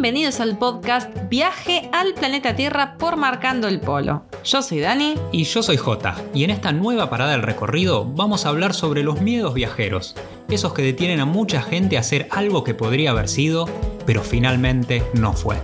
Bienvenidos al podcast Viaje al planeta Tierra por Marcando el Polo. Yo soy Dani. Y yo soy Jota, y en esta nueva parada del recorrido vamos a hablar sobre los miedos viajeros, esos que detienen a mucha gente a hacer algo que podría haber sido, pero finalmente no fue.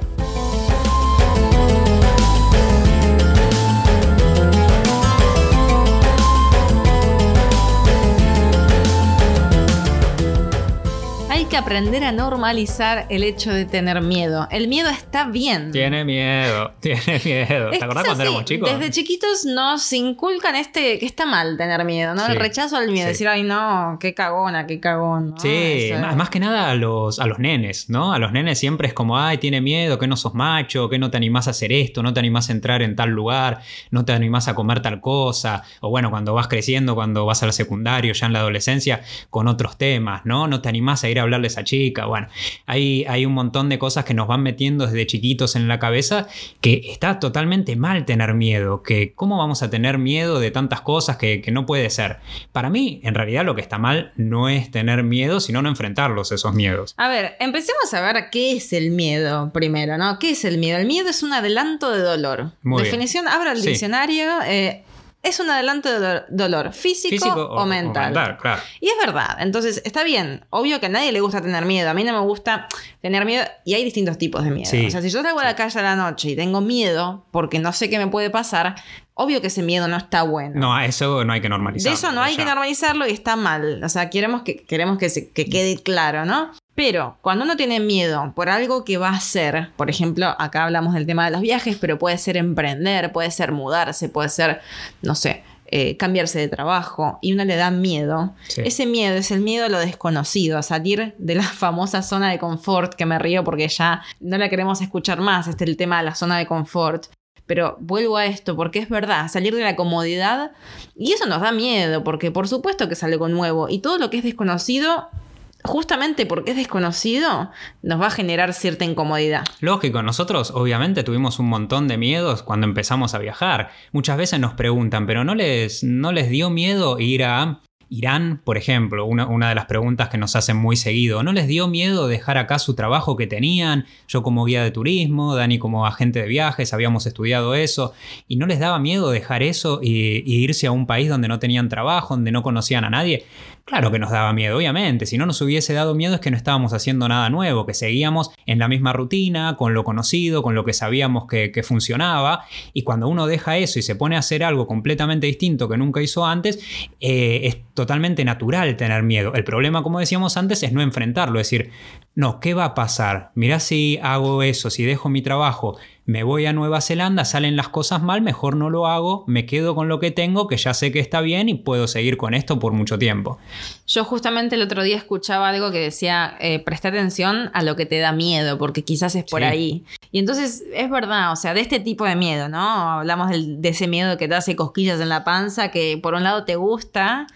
Aprender a normalizar el hecho de tener miedo. El miedo está bien. Tiene miedo, tiene miedo. ¿Te acordás cuando éramos chicos? Desde chiquitos nos inculcan este que está mal tener miedo, ¿no? El rechazo al miedo. Decir, ay, no, qué cagona, qué cagón. Sí, más, que nada a los, a los nenes, ¿no? A los nenes siempre es como, ay, tiene miedo, que no sos macho, que no te animás a hacer esto, no te animás a entrar en tal lugar, no te animás a comer tal cosa. O bueno, cuando vas creciendo, cuando vas al secundario, ya en la adolescencia, con otros temas, ¿no? No te animás a ir a hablar esa chica. Bueno, hay, hay un montón de cosas que nos van metiendo desde chiquitos en la cabeza que está totalmente mal tener miedo. Que cómo vamos a tener miedo de tantas cosas que, no puede ser. Para mí, en realidad, lo que está mal no es tener miedo, sino no enfrentarlos, esos miedos. A ver, empecemos a ver qué es el miedo primero, ¿no? ¿Qué es el miedo? El miedo es un adelanto de dolor. Definición, abra el diccionario. Eh, es un adelanto de dolor físico, o, mental. claro. Y es verdad, entonces está bien. Obvio que a nadie le gusta tener miedo. A mí no me gusta tener miedo y hay distintos tipos de miedo. o sea, si yo salgo a la calle a la noche y tengo miedo porque no sé qué me puede pasar, obvio que ese miedo no está bueno. No, eso no hay que normalizarlo. De eso no hay que normalizarlo y está mal. O sea, queremos que, queremos que, que quede claro, ¿no? Pero cuando uno tiene miedo por algo que va a hacer, por ejemplo, acá hablamos del tema de los viajes, pero puede ser emprender, puede ser mudarse, puede ser, no sé, eh, cambiarse de trabajo y uno le da miedo, ese miedo es el miedo a lo desconocido, a salir de la famosa zona de confort, que me río porque ya no la queremos escuchar más, este es el tema de la zona de confort. Pero vuelvo a esto porque es verdad, salir de la comodidad y eso nos da miedo porque por supuesto que sale algo nuevo y todo lo que es desconocido justamente porque es desconocido, nos va a generar cierta incomodidad. Lógico, nosotros obviamente tuvimos un montón de miedos cuando empezamos a viajar. Muchas veces nos preguntan, pero ¿no les, no les dio miedo ir a Irán, por ejemplo, una, de las preguntas que nos hacen muy seguido, ¿no les dio miedo dejar acá su trabajo que tenían? Yo como guía de turismo, Dani como agente de viajes, habíamos estudiado eso, y no les daba miedo dejar eso y, irse a un país donde no tenían trabajo, donde no conocían a nadie. Claro que nos daba miedo, obviamente. Si no nos hubiese dado miedo es que no estábamos haciendo nada nuevo, que seguíamos en la misma rutina, con lo conocido, con lo que sabíamos que, funcionaba. Y cuando uno deja eso y se pone a hacer algo completamente distinto que nunca hizo antes, eh, totalmente natural tener miedo. El problema, como decíamos antes, es no enfrentarlo, es decir, no, ¿qué va a pasar? Mirá si hago eso, si dejo mi trabajo, me voy a Nueva Zelanda, salen las cosas mal, mejor no lo hago, me quedo con lo que tengo, que ya sé que está bien y puedo seguir con esto por mucho tiempo. Yo justamente el otro día escuchaba algo que decía, eh, presta atención a lo que te da miedo, porque quizás es por ahí. Y entonces es verdad, o sea, de este tipo de miedo, ¿no? Hablamos de ese miedo que te hace cosquillas en la panza, que por un lado te gusta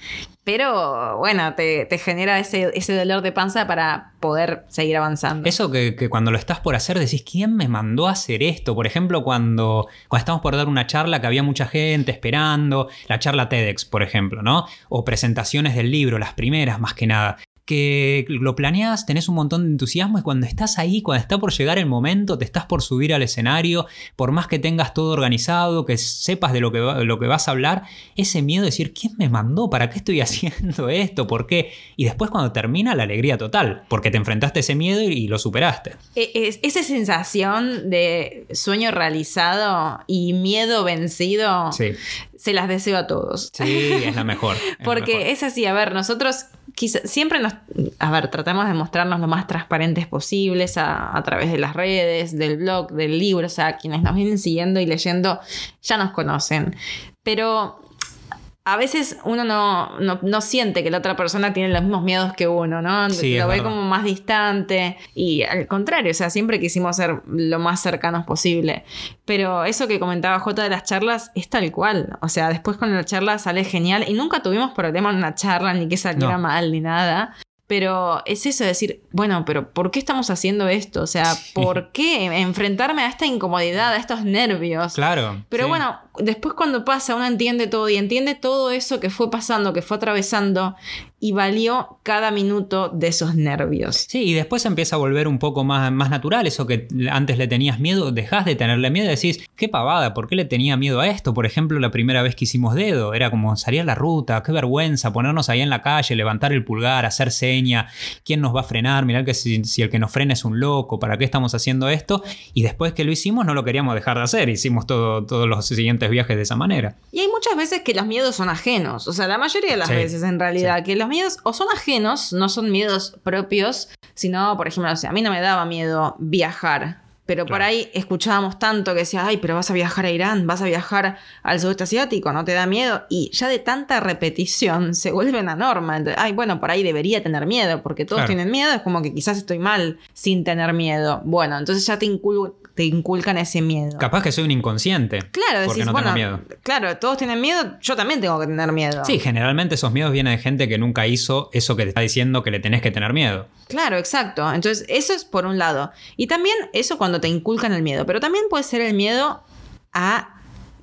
pero bueno, te, genera ese, dolor de panza para poder seguir avanzando. Eso que, cuando lo estás por hacer decís, ¿quién me mandó a hacer esto? Por ejemplo, cuando, cuando estamos por dar una charla que había mucha gente esperando, la charla TEDx, por ejemplo, ¿no? O presentaciones del libro, las primeras más que nada que lo planeas, tenés un montón de entusiasmo y cuando estás ahí, cuando está por llegar el momento, te estás por subir al escenario, por más que tengas todo organizado, que sepas de lo que, lo que vas a hablar, ese miedo de decir, ¿quién me mandó? ¿Para qué estoy haciendo esto? ¿Por qué? Y después cuando termina, la alegría total, porque te enfrentaste a ese miedo y, lo superaste. E, esa sensación de sueño realizado y miedo vencido, se las deseo a todos. Sí, es la mejor. porque es así, a ver, nosotros siempre nos, a ver, tratamos de mostrarnos lo más transparentes posibles a, través de las redes, del blog, del libro, o sea, quienes nos vienen siguiendo y leyendo ya nos conocen. Pero a veces uno no, siente que la otra persona tiene los mismos miedos que uno, ¿no? lo ve como más distante. Y al contrario, o sea, siempre quisimos ser lo más cercanos posible. Pero eso que comentaba J de las charlas es tal cual. O sea, después con la charla sale genial y nunca tuvimos problema en una charla, ni que saliera mal, ni nada. Pero es eso de decir, bueno, pero ¿por qué estamos haciendo esto? O sea, ¿por qué enfrentarme a esta incomodidad, a estos nervios? Claro. Pero bueno, después cuando pasa uno entiende todo y entiende todo eso que fue pasando, que fue atravesando y valió cada minuto de esos nervios. Sí, y después empieza a volver un poco más, más natural eso que antes le tenías miedo, dejas de tenerle miedo y decís, qué pavada, ¿por qué le tenía miedo a esto? Por ejemplo, la primera vez que hicimos dedo, era como salir a la ruta, qué vergüenza, ponernos ahí en la calle, levantar el pulgar, hacer seña, ¿quién nos va a frenar? Mirar que si, si el que nos frena es un loco, ¿para qué estamos haciendo esto? Y después que lo hicimos no lo queríamos dejar de hacer, hicimos todo, todos los siguientes viajes de esa manera. Y hay muchas veces que los miedos son ajenos, o sea, la mayoría de las Sí, veces en realidad, sí. que los miedos o son ajenos, no son miedos propios, sino, por ejemplo, a mí no me daba miedo viajar. Pero por ahí escuchábamos tanto que decía, ay, pero vas a viajar a Irán, vas a viajar al sudeste asiático, ¿no te da miedo? Y ya de tanta repetición se vuelve una norma. Entonces, ay, bueno, por ahí debería tener miedo, porque todos Claro. tienen miedo, es como que quizás estoy mal sin tener miedo. Bueno, entonces ya te, incul- te inculcan ese miedo. Capaz que soy un inconsciente. Claro, porque decís, no bueno, tengo miedo. claro, todos tienen miedo, yo también tengo que tener miedo. Sí, generalmente esos miedos vienen de gente que nunca hizo eso que te está diciendo que le tenés que tener miedo. Claro, exacto. Entonces, eso es por un lado. Y también eso cuando te inculcan el miedo, pero también puede ser el miedo a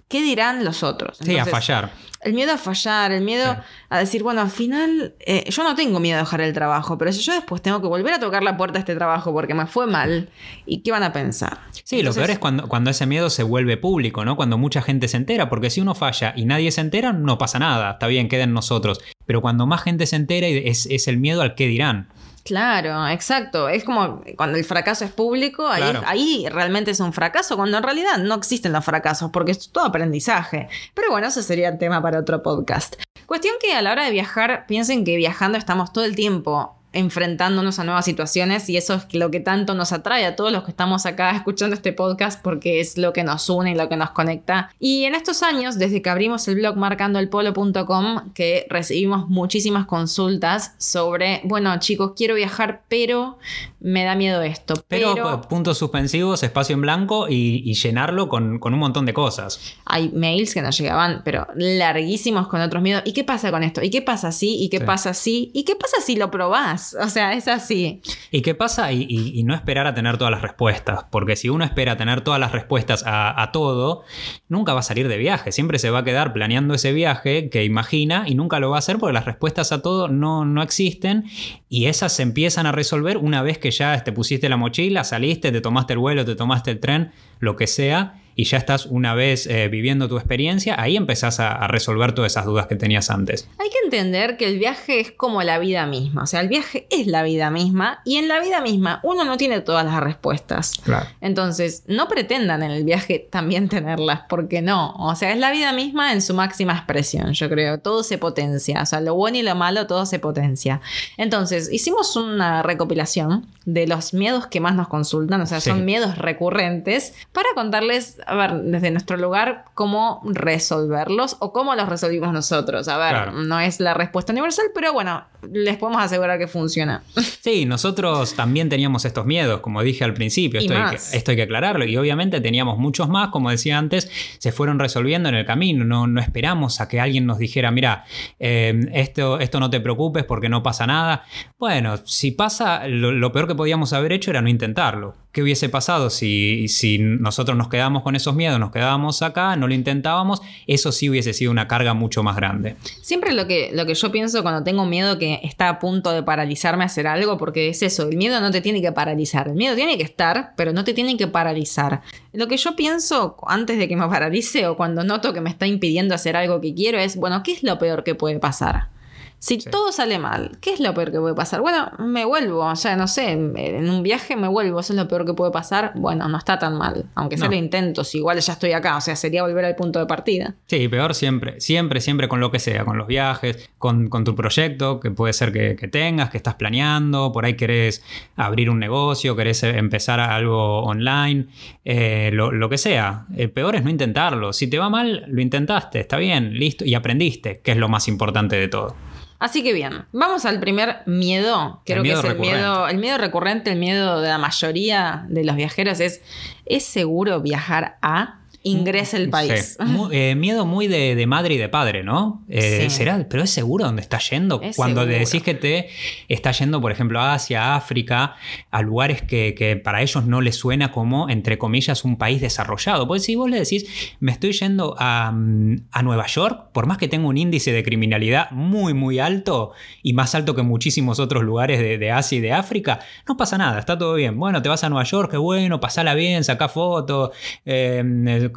qué dirán los otros. Sí, a fallar. El miedo a fallar, el miedo Sí. a decir, bueno, al final eh, yo no tengo miedo a dejar el trabajo, pero si yo después tengo que volver a tocar la puerta a este trabajo porque me fue mal, ¿y qué van a pensar? Sí, lo peor es cuando, cuando ese miedo se vuelve público, ¿no? Cuando mucha gente se entera, porque si uno falla y nadie se entera, no pasa nada, está bien, queda en nosotros. Pero cuando más gente se entera, es, es el miedo al qué dirán. Claro, exacto. Es como cuando el fracaso es público, ahí, Claro. ahí realmente es un fracaso, cuando en realidad no existen los fracasos, porque es todo aprendizaje. Pero bueno, eso sería el tema para otro podcast. Cuestión que a la hora de viajar, piensen que viajando estamos todo el tiempo enfrentándonos a nuevas situaciones y eso es lo que tanto nos atrae a todos los que estamos acá escuchando este podcast porque es lo que nos une y lo que nos conecta. Y en estos años, desde que abrimos el blog marcandoelpolo.com, que recibimos muchísimas consultas sobre, bueno chicos, quiero viajar, pero me da miedo esto. Pero, Pero, pu- puntos suspensivos, espacio en blanco y, y llenarlo con, con un montón de cosas. hay mails que nos llegaban, pero larguísimos con otros miedos. ¿Y qué pasa con esto? ¿Y qué pasa si? ¿Y qué Sí. pasa si? ¿Y qué pasa si lo probás? O sea, es así. ¿Y qué pasa? Y, y- no esperar a tener todas las respuestas, porque si uno espera tener todas las respuestas a, a todo, nunca va a salir de viaje, siempre se va a quedar planeando ese viaje que imagina y nunca lo va a hacer porque las respuestas a todo no, no existen y esas se empiezan a resolver una vez que ya te pusiste la mochila, saliste, te tomaste el vuelo, te tomaste el tren, lo que sea. Y ya estás una vez eh, viviendo tu experiencia, ahí empezás a, a resolver todas esas dudas que tenías antes. Hay que entender que el viaje es como la vida misma. O sea, el viaje es la vida misma y en la vida misma uno no tiene todas las respuestas. Claro. Entonces, no pretendan en el viaje también tenerlas, porque no. O sea, es la vida misma en su máxima expresión, yo creo. Todo se potencia. O sea, lo bueno y lo malo, todo se potencia. Entonces, hicimos una recopilación de los miedos que más nos consultan. O sea, Sí. son miedos recurrentes para contarles, a ver, desde nuestro lugar, cómo resolverlos o cómo los resolvimos nosotros. A ver, Claro. no es la respuesta universal, pero bueno, les podemos asegurar que funciona. Sí, nosotros también teníamos estos miedos, como dije al principio, esto hay, que, esto hay que aclararlo. Y obviamente teníamos muchos más, como decía antes, se fueron resolviendo en el camino. No, no esperamos a que alguien nos dijera, mira, eh, esto, esto no te preocupes porque no pasa nada. Bueno, si pasa, lo, lo peor que podíamos haber hecho era no intentarlo. ¿Qué hubiese pasado si, si nosotros nos quedábamos con esos miedos, nos quedábamos acá, no lo intentábamos? Eso sí hubiese sido una carga mucho más grande. Siempre lo que, lo que yo pienso cuando tengo miedo que está a punto de paralizarme a hacer algo, porque es eso, el miedo no te tiene que paralizar, el miedo tiene que estar, pero no te tiene que paralizar. Lo que yo pienso antes de que me paralice o cuando noto que me está impidiendo hacer algo que quiero es, bueno, ¿qué es lo peor que puede pasar? Si Sí. todo sale mal, ¿qué es lo peor que puede pasar? Bueno, me vuelvo, o sea, no sé, en un viaje me vuelvo, eso es lo peor que puede pasar. Bueno, no está tan mal, aunque sea No. lo intento, si igual ya estoy acá, o sea, sería volver al punto de partida. Sí, peor siempre, siempre, siempre con lo que sea, con los viajes, con, con tu proyecto, que puede ser que, que tengas, que estás planeando, por ahí querés abrir un negocio, querés eh, empezar algo online, eh, lo, lo que sea. El peor es no intentarlo. Si te va mal, lo intentaste, está bien, listo, y aprendiste, que es lo más importante de todo. Así que bien, vamos al primer miedo. Creo miedo que es el miedo, el miedo recurrente, el miedo de la mayoría de los viajeros es ¿es seguro viajar a? Ingrese el país. Sí. Eh, miedo muy de, de madre y de padre, ¿no? Eh, Sí. ¿Será? Pero es seguro dónde está yendo. Es Cuando le decís que te está yendo, por ejemplo, a Asia, África, a lugares que, que para ellos no les suena como, entre comillas, un país desarrollado. Porque si vos le decís, me estoy yendo a, mm, a Nueva York, por más que tenga un índice de criminalidad muy, muy alto y más alto que muchísimos otros lugares de, de Asia y de África, no pasa nada, está todo bien. Bueno, te vas a Nueva York, qué bueno, pasala bien, saca fotos, eh,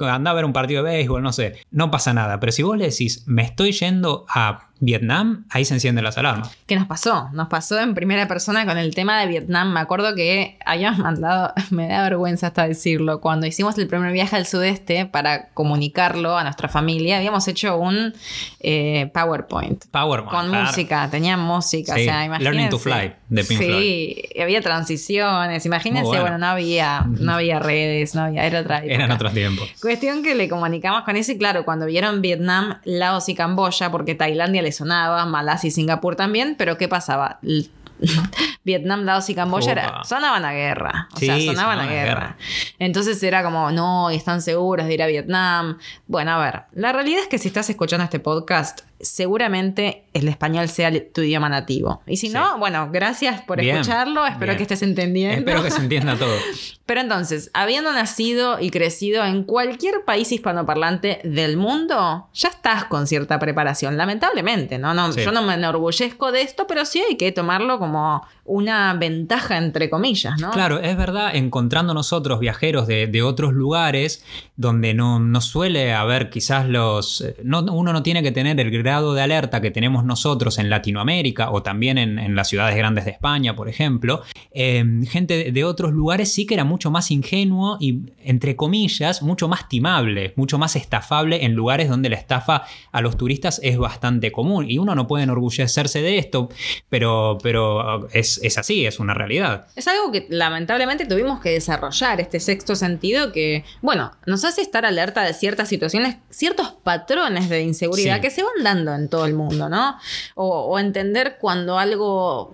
anda a ver un partido de béisbol, no sé, no pasa nada. Pero si vos le decís, me estoy yendo a Vietnam, ahí se encienden las alarmas. ¿Qué nos pasó? Nos pasó en primera persona con el tema de Vietnam. Me acuerdo que habíamos mandado, me da vergüenza hasta decirlo, cuando hicimos el primer viaje al sudeste para comunicarlo a nuestra familia, habíamos hecho un eh, PowerPoint. PowerPoint. Con claro. música, tenía música, Sí, o sea, imagínense. Learning to Fly, de Pink Sí, había transiciones, imagínense, bueno. bueno. no había, no había redes, no había, era otra época. Eran otros tiempos. Cuestión que le comunicamos con eso y claro, cuando vieron Vietnam, Laos y Camboya, porque Tailandia le sonaba, Malasia y Singapur también, pero ¿qué pasaba? Vietnam, Laos y Camboya era- sonaban a guerra. O Sí, sea, sonaban a guerra. guerra. Entonces era como, no, están seguros de ir a Vietnam. Bueno, a ver, la realidad es que si estás escuchando este podcast, seguramente el español sea tu idioma nativo. Y si Sí. no, bueno, gracias por Bien, escucharlo, espero bien. que estés entendiendo. Espero que se entienda todo. Pero entonces, habiendo nacido y crecido en cualquier país hispanoparlante del mundo, ya estás con cierta preparación, lamentablemente, ¿no? no Sí. Yo no me enorgullezco de esto, pero sí hay que tomarlo como una ventaja, entre comillas, ¿no? Claro, es verdad, encontrando nosotros viajeros de, de otros lugares donde no, no suele haber quizás los... eh, No, uno no tiene que tener el grado de alerta que tenemos nosotros en Latinoamérica o también en, en las ciudades grandes de España, por ejemplo. Eh, gente de, otros lugares sí que era mucho más ingenuo y, entre comillas, mucho más timable, mucho más estafable en lugares donde la estafa a los turistas es bastante común. Y uno no puede enorgullecerse de esto, pero, pero es, es así, es una realidad. Es algo que lamentablemente tuvimos que desarrollar, este sexto sentido que, bueno, nos hace estar alerta de ciertas situaciones, ciertos patrones de inseguridad Sí. que se van dando en todo el mundo, ¿no? O, o entender cuando algo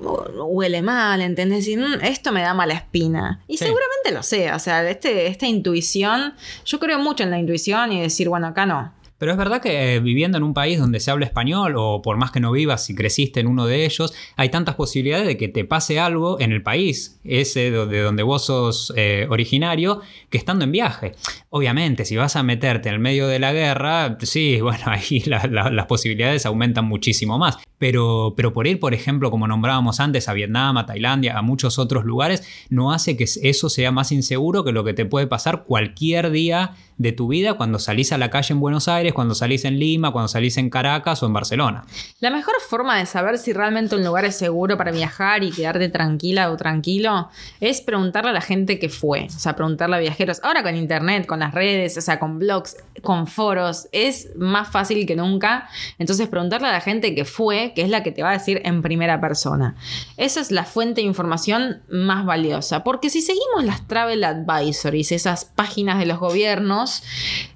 huele mal, ¿entendés? Y "Mm, esto me da mala espina. Y Sí. seguramente lo sea, o sea, este, esta intuición, yo creo mucho en la intuición y decir, bueno, acá no. Pero es verdad que eh, viviendo en un país donde se habla español, o por más que no vivas, si creciste en uno de ellos, hay tantas posibilidades de que te pase algo en el país, ese de donde vos sos eh, originario, que estando en viaje. Obviamente, si vas a meterte en el medio de la guerra, sí, bueno, ahí la- la- las posibilidades aumentan muchísimo más. Pero, por ir, por ejemplo, como nombrábamos antes, a Vietnam, a Tailandia, a muchos otros lugares, no hace que eso sea más inseguro que lo que te puede pasar cualquier día de tu vida cuando salís a la calle en Buenos Aires, cuando salís en Lima, cuando salís en Caracas o en Barcelona. La mejor forma de saber si realmente un lugar es seguro para viajar y quedarte tranquila o tranquilo es preguntarle a la gente que fue, o sea, preguntarle a viajeros. Ahora con internet, con las redes, o sea, con blogs, con foros, es más fácil que nunca. Entonces, preguntarle a la gente que fue, que es la que te va a decir en primera persona. Esa es la fuente de información más valiosa, porque si seguimos las travel advisories, esas páginas de los gobiernos,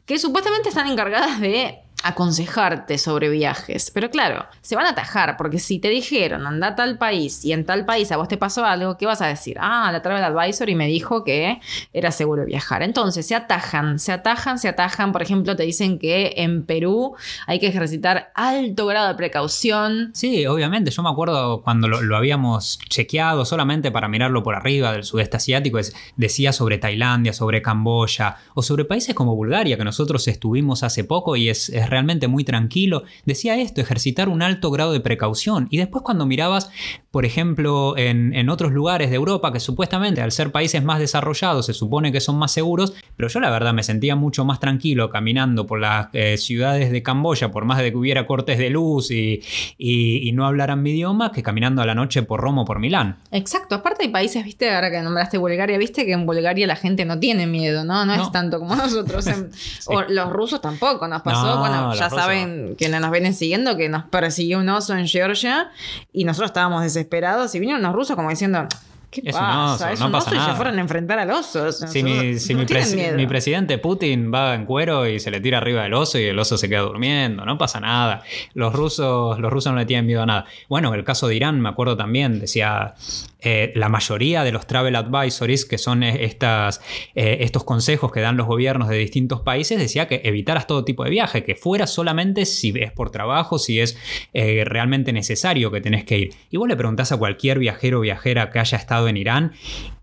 que supuestamente están encargadas de aconsejarte sobre viajes. Pero claro, se van a atajar, porque si te dijeron anda a tal país y en tal país a vos te pasó algo, ¿qué vas a decir? Ah, la Travel Advisor y me dijo que era seguro viajar. Entonces se atajan, se atajan, se atajan. Por ejemplo, te dicen que en Perú hay que ejercitar alto grado de precaución. Sí, obviamente, yo me acuerdo cuando lo, habíamos chequeado solamente para mirarlo por arriba del sudeste asiático, es- decía sobre Tailandia, sobre Camboya o sobre países como Bulgaria, que nosotros estuvimos hace poco y es realmente muy tranquilo. Decía esto, ejercitar un alto grado de precaución. Y después cuando mirabas, por ejemplo, en, en otros lugares de Europa, que supuestamente al ser países más desarrollados se supone que son más seguros, pero yo la verdad me sentía mucho más tranquilo caminando por las eh, ciudades de Camboya, por más de que hubiera cortes de luz y, y- y no hablaran mi idioma, que caminando a la noche por Roma o por Milán. Exacto, aparte hay países, viste, ahora que nombraste Bulgaria, viste que en Bulgaria la gente no tiene miedo, ¿no? No, es tanto como nosotros. en- O los rusos tampoco nos pasó. No, bueno, ya rusos saben que nos vienen siguiendo que nos persiguió un oso en Georgia y nosotros estábamos desesperados y vinieron los rusos como diciendo. ¿Qué Es un oso, es no un pasa oso y se nada. fueron a enfrentar al oso. Si, mi, si mi presi- mi presidente Putin va en cuero y se le tira arriba del oso y el oso se queda durmiendo, no pasa nada. Los rusos, los rusos no le tienen miedo a nada. Bueno, el caso de Irán, me acuerdo también, decía eh, la mayoría de los travel advisories, que son estas, eh, estos consejos que dan los gobiernos de distintos países, decía que evitaras todo tipo de viaje, que fuera solamente si es por trabajo, si es eh, realmente necesario que tenés que ir. Y vos le preguntás a cualquier viajero o viajera que haya estado en Irán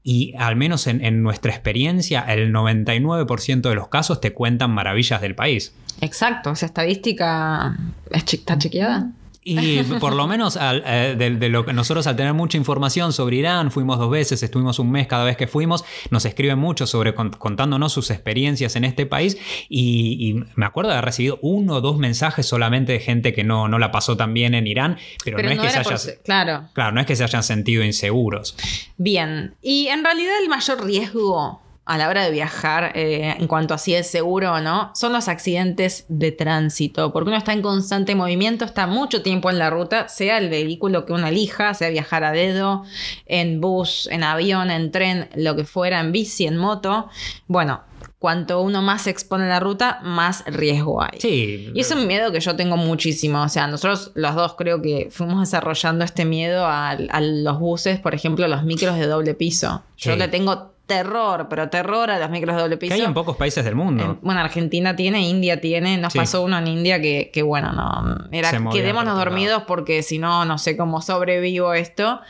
y al menos en, en nuestra experiencia, el 99% de los casos te cuentan maravillas del país. Exacto, esa estadística está chequeada. Y por lo menos al- eh, de, de lo que nosotros al tener mucha información sobre Irán, fuimos dos veces, estuvimos un mes cada vez que fuimos, nos escriben mucho sobre con- contándonos sus experiencias en este país y, y me acuerdo de haber recibido uno o dos mensajes solamente de gente que no, no la pasó tan bien en Irán, pero, Pero no es que se era por haya... se- claro. Claro, no es que se hayan sentido inseguros. Bien, y en realidad el mayor riesgo a la hora de viajar, eh, en cuanto a si es seguro o no, son los accidentes de tránsito, porque uno está en constante movimiento, está mucho tiempo en la ruta, sea el vehículo que uno elija, sea viajar a dedo, en bus, en avión, en tren, lo que fuera, en bici, en moto. Bueno, cuanto uno más se expone a la ruta, más riesgo hay. Sí. Y es un miedo que yo tengo muchísimo. O sea, nosotros los dos creo que fuimos desarrollando este miedo a, a los buses, por ejemplo, los micros de doble piso. Yo le tengo terror, pero terror a los micros de doble Que piso. hay en pocos países del mundo. En- bueno, Argentina tiene, India tiene, nos Sí. pasó uno en India que, que bueno, no, era quedémonos dormidos porque si no, no sé cómo sobrevivo esto.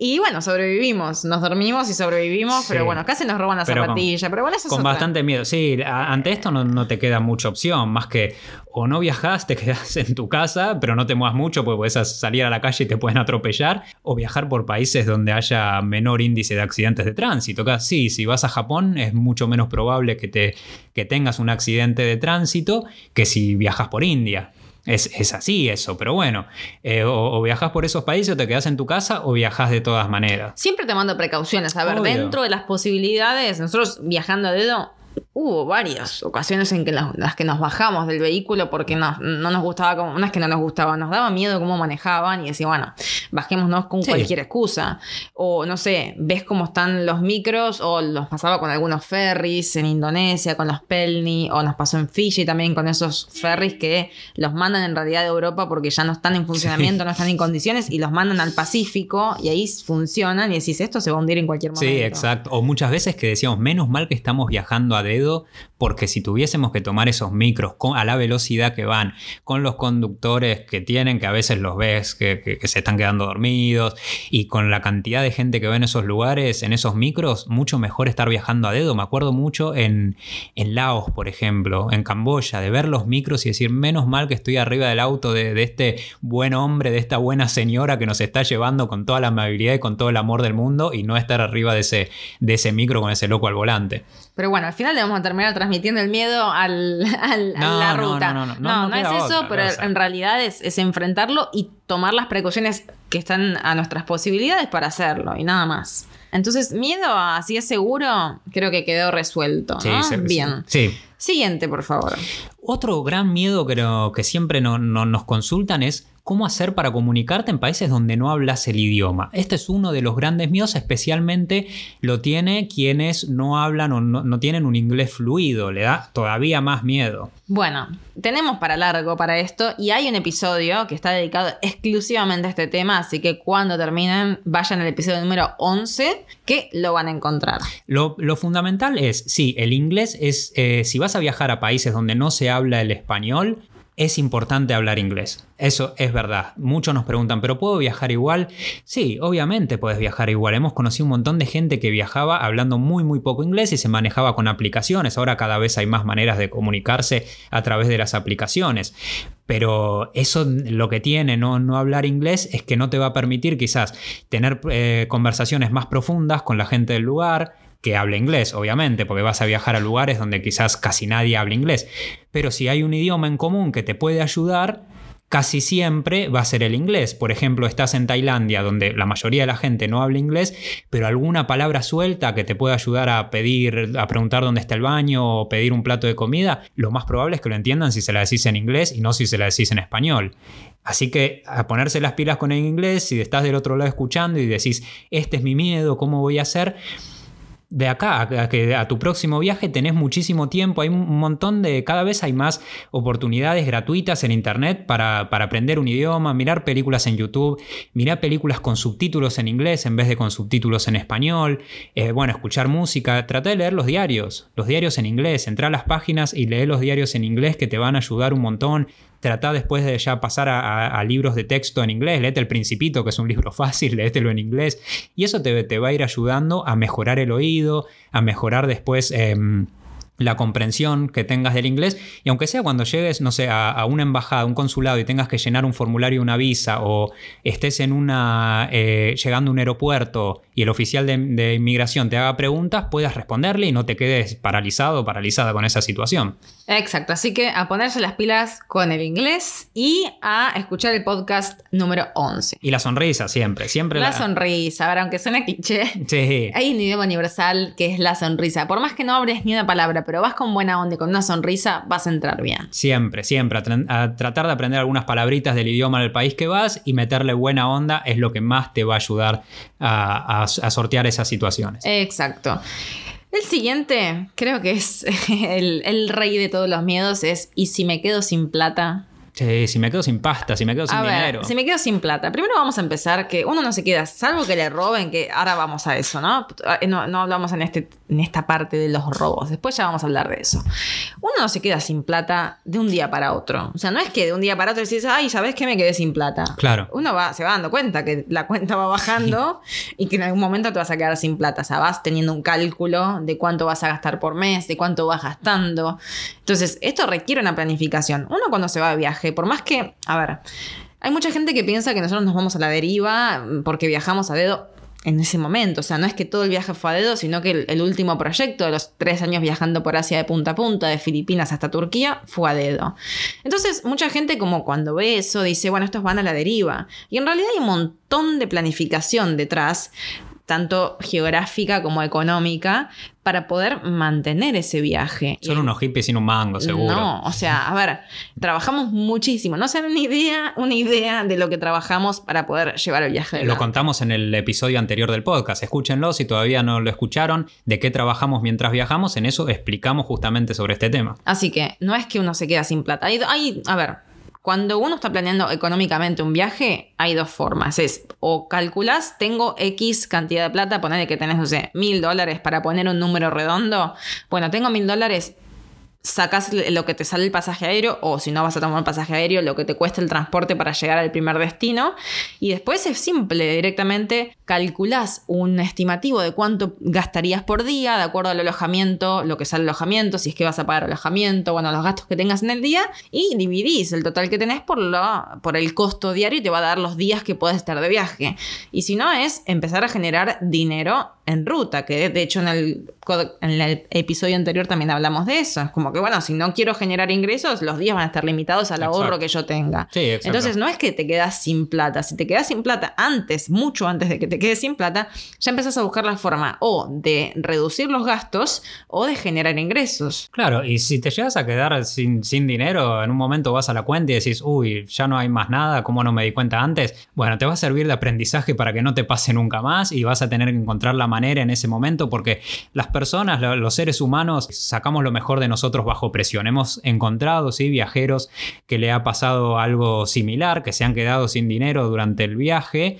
Y bueno, sobrevivimos, nos dormimos y sobrevivimos, Sí. pero bueno, casi nos roban la Pero con- zapatilla, pero bueno, eso es Con otra. bastante miedo. Sí, a- ante esto no, no te queda mucha opción, más que o no viajas, te quedas en tu casa, pero no te muevas mucho porque puedes salir a la calle y te pueden atropellar, o viajar por países donde haya menor índice de accidentes de tránsito. Sí, si vas a Japón es mucho menos probable que, te, que tengas un accidente de tránsito que si viajas por India. Es, es así eso, pero bueno, eh, o, o viajas por esos países o te quedas en tu casa o viajas de todas maneras. Siempre tomando precauciones. A ver, Obvio. dentro de las posibilidades, nosotros viajando a dedo, hubo varias ocasiones en que las, las que nos bajamos del vehículo porque no, no nos gustaba, como, no es que no nos gustaba, nos daba miedo cómo manejaban y decía, bueno, bajémonos con Sí. cualquier excusa. O no sé, ves cómo están los micros o los pasaba con algunos ferries en Indonesia, con los Pelni, o nos pasó en Fiji también con esos ferries que los mandan en realidad de Europa porque ya no están en funcionamiento, no están en condiciones y los mandan al Pacífico y ahí funcionan y decís, esto se va a hundir en cualquier momento. Sí, exacto. O muchas veces que decíamos, menos mal que estamos viajando a dedo, porque si tuviésemos que tomar esos micros a la velocidad que van, con los conductores que tienen, que a veces los ves que, se están quedando dormidos, y con la cantidad de gente que ve en esos lugares, en esos micros, mucho mejor estar viajando a dedo. Me acuerdo mucho en, en Laos, por ejemplo, en Camboya, de ver los micros y decir, menos mal que estoy arriba del auto de, de este buen hombre, de esta buena señora que nos está llevando con toda la amabilidad y con todo el amor del mundo, y no estar arriba de ese, de ese micro con ese loco al volante. Pero bueno, al final a terminar transmitiendo el miedo al, al- a No, la no, ruta. no, no, no, no, no es queda eso, otra pero en realidad es, es enfrentarlo y tomar las precauciones que están a nuestras posibilidades para hacerlo y nada más. Entonces, miedo a si es seguro, creo que quedó resuelto. Sí, ¿no? sí, Bien. Sí. Siguiente, por favor. Otro gran miedo que, no- que siempre no- no- nos consultan es cómo hacer para comunicarte en países donde no hablas el idioma. Este es uno de los grandes miedos, especialmente lo tiene quienes no hablan o no, no tienen un inglés fluido, le da todavía más miedo. Bueno, tenemos para largo para esto y hay un episodio que está dedicado exclusivamente a este tema, así que cuando terminen vayan al episodio número 11 que lo van a encontrar. Lo, lo fundamental es, sí, el inglés es, eh, si vas a viajar a países donde no se habla el español, es importante hablar inglés. Eso es verdad. Muchos nos preguntan, ¿pero puedo viajar igual? Sí, obviamente puedes viajar igual. Hemos conocido un montón de gente que viajaba hablando muy, muy poco inglés y se manejaba con aplicaciones. Ahora cada vez hay más maneras de comunicarse a través de las aplicaciones. Pero eso lo que tiene no, no hablar inglés es que no te va a permitir quizás tener eh, conversaciones más profundas con la gente del lugar, que hable inglés, obviamente, porque vas a viajar a lugares donde quizás casi nadie habla inglés. Pero si hay un idioma en común que te puede ayudar, casi siempre va a ser el inglés. Por ejemplo, estás en Tailandia donde la mayoría de la gente no habla inglés, pero alguna palabra suelta que te pueda ayudar a pedir, a preguntar dónde está el baño o pedir un plato de comida, lo más probable es que lo entiendan si se la decís en inglés y no si se la decís en español. Así que a ponerse las pilas con el inglés, si estás del otro lado escuchando y decís, este es mi miedo, ¿cómo voy a hacer? De acá a, a tu próximo viaje tenés muchísimo tiempo, hay un montón de, cada vez hay más oportunidades gratuitas en internet para, aprender un idioma, mirar películas en YouTube, mirar películas con subtítulos en inglés en vez de con subtítulos en español, eh, bueno, escuchar música, trata de leer los diarios, los diarios en inglés, entra a las páginas y lee los diarios en inglés que te van a ayudar un montón, Trata después de ya pasar a, libros de texto en inglés, léete El Principito, que es un libro fácil, léetelo en inglés, y eso te, te va a ir ayudando a mejorar el oído, a mejorar después... Em, la comprensión que tengas del inglés y aunque sea cuando llegues, no sé, a, una embajada, un consulado y tengas que llenar un formulario, una visa o estés en una, eh, llegando a un aeropuerto y el oficial de, inmigración te haga preguntas, puedas responderle y no te quedes paralizado o paralizada con esa situación. Exacto, así que a ponerse las pilas con el inglés y a escuchar el podcast número 11. Y la sonrisa siempre, siempre. La, sonrisa, ahora aunque suene cliché, sí. hay un idioma universal que es la sonrisa. Por más que no hables ni una palabra, pero vas con buena onda y con una sonrisa, vas a entrar bien. Siempre, siempre. A, tratar de aprender algunas palabritas del idioma del país que vas y meterle buena onda es lo que más te va a ayudar a, sortear esas situaciones. Exacto. El siguiente, creo que es el, el, rey de todos los miedos, es ¿y si me quedo sin plata? Sí, si me quedo sin pasta, si me quedo sin dinero. Si me quedo sin plata. Primero vamos a empezar que uno no se queda, salvo que le roben, que ahora vamos a eso, ¿no? No, no hablamos en, este, en esta parte de los robos. Después ya vamos a hablar de eso. Uno no se queda sin plata de un día para otro. O sea, no es que de un día para otro decís, ay, ¿sabes qué? Me quedé sin plata. Claro. Uno va, se va dando cuenta que la cuenta va bajando y que en algún momento te vas a quedar sin plata. O sea, vas teniendo un cálculo de cuánto vas a gastar por mes, de cuánto vas gastando. Entonces, esto requiere una planificación. Uno cuando se va de viaje, por más que, a ver, hay mucha gente que piensa que nosotros nos vamos a la deriva porque viajamos a dedo en ese momento. O sea, no es que todo el viaje fue a dedo, sino que el, último proyecto de los tres años viajando por Asia de punta a punta, de Filipinas hasta Turquía, fue a dedo. Entonces, mucha gente como cuando ve eso dice, bueno, estos van a la deriva. Y en realidad hay un montón de planificación detrás tanto geográfica como económica, para poder mantener ese viaje. Son unos hippies sin un mango, seguro. No, o sea, a ver, trabajamos muchísimo. No se una idea, una idea de lo que trabajamos para poder llevar el viaje. Lo contamos en el episodio anterior del podcast. Escúchenlo si todavía no lo escucharon. De qué trabajamos mientras viajamos. En eso explicamos justamente sobre este tema. Así que no es que uno se queda sin plata. Hay, hay a ver, cuando uno está planeando económicamente un viaje, hay dos formas. Es o calculas, tengo X cantidad de plata, ponele que tenés, no sé, mil dólares para poner un número redondo. Bueno, tengo mil dólares, sacas lo que te sale el pasaje aéreo o si no vas a tomar un pasaje aéreo, lo que te cuesta el transporte para llegar al primer destino. Y después es simple, directamente calculás un estimativo de cuánto gastarías por día, de acuerdo al alojamiento, lo que sale el alojamiento, si es que vas a pagar alojamiento, bueno, los gastos que tengas en el día, y dividís el total que tenés por, lo, por el costo diario y te va a dar los días que puedes estar de viaje. Y si no, es empezar a generar dinero en ruta, que de hecho en el, en el episodio anterior también hablamos de eso. Es como que, bueno, si no quiero generar ingresos, los días van a estar limitados al ahorro que yo tenga. Entonces no es que te quedas sin plata. Si te quedas sin plata antes, mucho antes de que te quedes sin plata, ya empezás a buscar la forma o de reducir los gastos o de generar ingresos. Claro, y si te llegas a quedar sin, sin dinero, en un momento vas a la cuenta y decís, uy, ya no hay más nada, ¿cómo no me di cuenta antes? Bueno, te va a servir de aprendizaje para que no te pase nunca más y vas a tener que encontrar la manera en ese momento porque las personas, los seres humanos, sacamos lo mejor de nosotros bajo presión. Hemos encontrado, sí, viajeros que le ha pasado algo similar, que se han quedado sin dinero durante el viaje,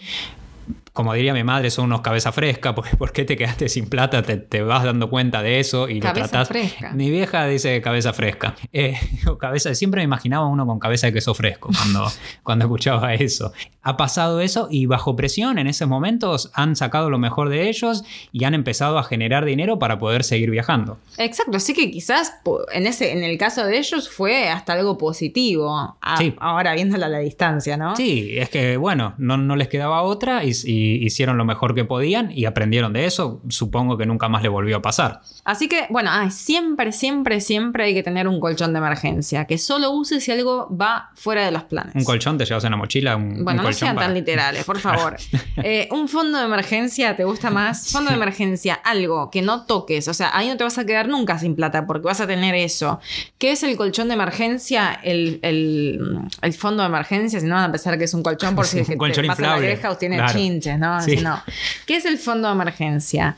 como diría mi madre, son unos cabeza fresca, porque ¿por qué te quedaste sin plata? Te, vas dando cuenta de eso y cabeza lo tratás. Fresca. Mi vieja dice cabeza fresca. Eh, cabeza, siempre me imaginaba uno con cabeza de queso fresco cuando, cuando escuchaba eso. Ha pasado eso y bajo presión en esos momentos han sacado lo mejor de ellos y han empezado a generar dinero para poder seguir viajando. Exacto, así que quizás en, ese, en el caso de ellos fue hasta algo positivo. Ahora viéndolo a la distancia, ¿no? Sí, es que bueno, no, no les quedaba otra y y hicieron lo mejor que podían y aprendieron de eso. Supongo que nunca más le volvió a pasar. Así que, bueno, ay, siempre, siempre, siempre hay que tener un colchón de emergencia, que solo uses si algo va fuera de los planes. Un colchón te llevas en la mochila. Un, bueno, un no sean para- tan literales, por favor. Eh, un fondo de emergencia, ¿te gusta más? Fondo de emergencia, algo que no toques. O sea, ahí no te vas a quedar nunca sin plata porque vas a tener eso. ¿Qué es el colchón de emergencia? El, el- el fondo de emergencia, si no van a pensar que es un colchón por si Un que te colchón pasa la inflable. oreja o tiene Claro. chinches, ¿no? Sí. Si no. ¿Qué es el fondo de emergencia?